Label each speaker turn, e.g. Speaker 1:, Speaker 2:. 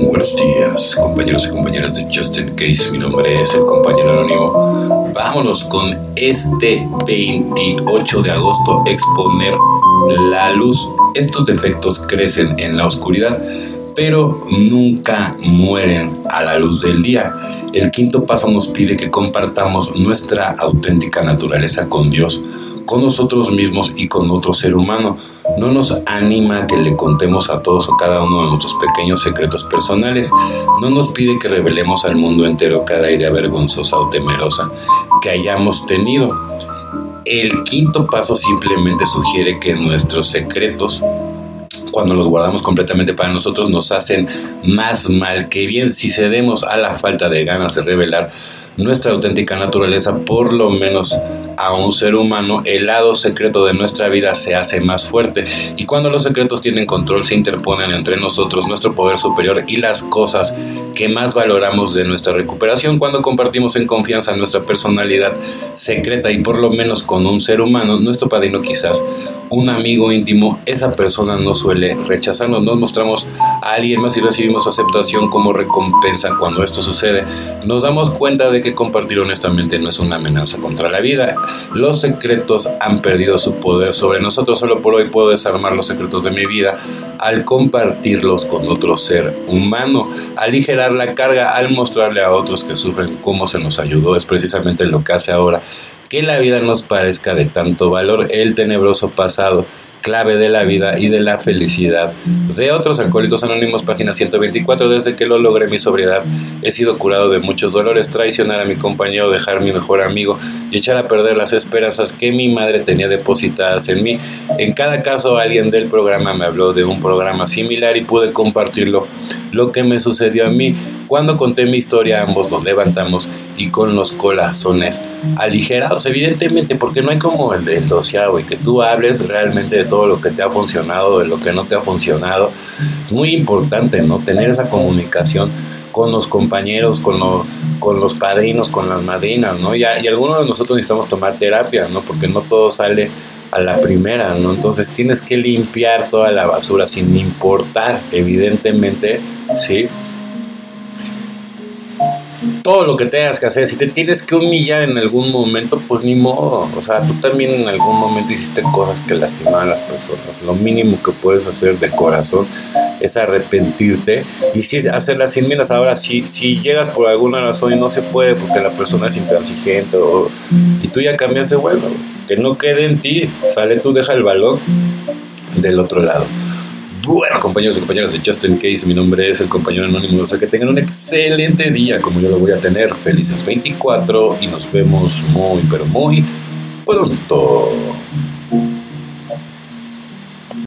Speaker 1: Buenos días, compañeros y compañeras de Justin Case. Mi nombre es el compañero anónimo. Vámonos con este 28 de agosto exponer la luz. Estos defectos crecen en la oscuridad, pero nunca mueren a la luz del día. El quinto paso nos pide que compartamos nuestra auténtica naturaleza con Dios con nosotros mismos y con otro ser humano. No nos anima que le contemos a todos o cada uno de nuestros pequeños secretos personales. No nos pide que revelemos al mundo entero cada idea vergonzosa o temerosa que hayamos tenido. El quinto paso simplemente sugiere que nuestros secretos cuando los guardamos completamente para nosotros nos hacen más mal que bien si cedemos a la falta de ganas de revelar nuestra auténtica naturaleza, por lo menos a un ser humano, el lado secreto de nuestra vida se hace más fuerte. Y cuando los secretos tienen control, se interponen entre nosotros, nuestro poder superior y las cosas que más valoramos de nuestra recuperación. Cuando compartimos en confianza nuestra personalidad secreta y por lo menos con un ser humano, nuestro padrino quizás un amigo íntimo, esa persona no suele rechazarnos. Nos mostramos a alguien más y recibimos aceptación como recompensa cuando esto sucede. Nos damos cuenta de que compartir honestamente no es una amenaza contra la vida. Los secretos han perdido su poder sobre nosotros. Solo por hoy puedo desarmar los secretos de mi vida al compartirlos con otro ser humano, aligerar la carga, al mostrarle a otros que sufren cómo se nos ayudó. Es precisamente lo que hace ahora que la vida nos parezca de tanto valor el tenebroso pasado, clave de la vida y de la felicidad. De otros alcohólicos anónimos, página 124, desde que lo logré mi sobriedad, he sido curado de muchos dolores, traicionar a mi compañero, dejar mi mejor amigo y echar a perder las esperanzas que mi madre tenía depositadas en mí. En cada caso, alguien del programa me habló de un programa similar y pude compartirlo, lo que me sucedió a mí. Cuando conté mi historia, ambos nos levantamos y con los corazones aligerados, evidentemente, porque no hay como el, el doceavo y que tú hables realmente de todo lo que te ha funcionado, de lo que no te ha funcionado. Es muy importante, ¿no? Tener esa comunicación con los compañeros, con, los padrinos, con las madrinas, ¿no? Y, y algunos de nosotros necesitamos tomar terapia, ¿no? Porque no todo sale a la primera, ¿no? Entonces tienes que limpiar toda la basura sin importar, evidentemente, ¿sí? Todo lo que tengas que hacer. Si te tienes que humillar en algún momento, pues ni modo. O sea, tú también en algún momento hiciste cosas que lastimaban a las personas. Lo mínimo que puedes hacer de corazón es arrepentirte y sí hacerlas sin miras. Ahora, si, si llegas por alguna razón y no se puede porque la persona es intransigente o, y tú ya cambias de vuelo, que no quede en ti, sale tú, deja el balón del otro lado. Bueno, compañeros y compañeras de Justin Case, mi nombre es el compañero anónimo. O sea, que tengan un excelente día como yo lo voy a tener. Felices 24 y nos vemos muy, pero muy pronto.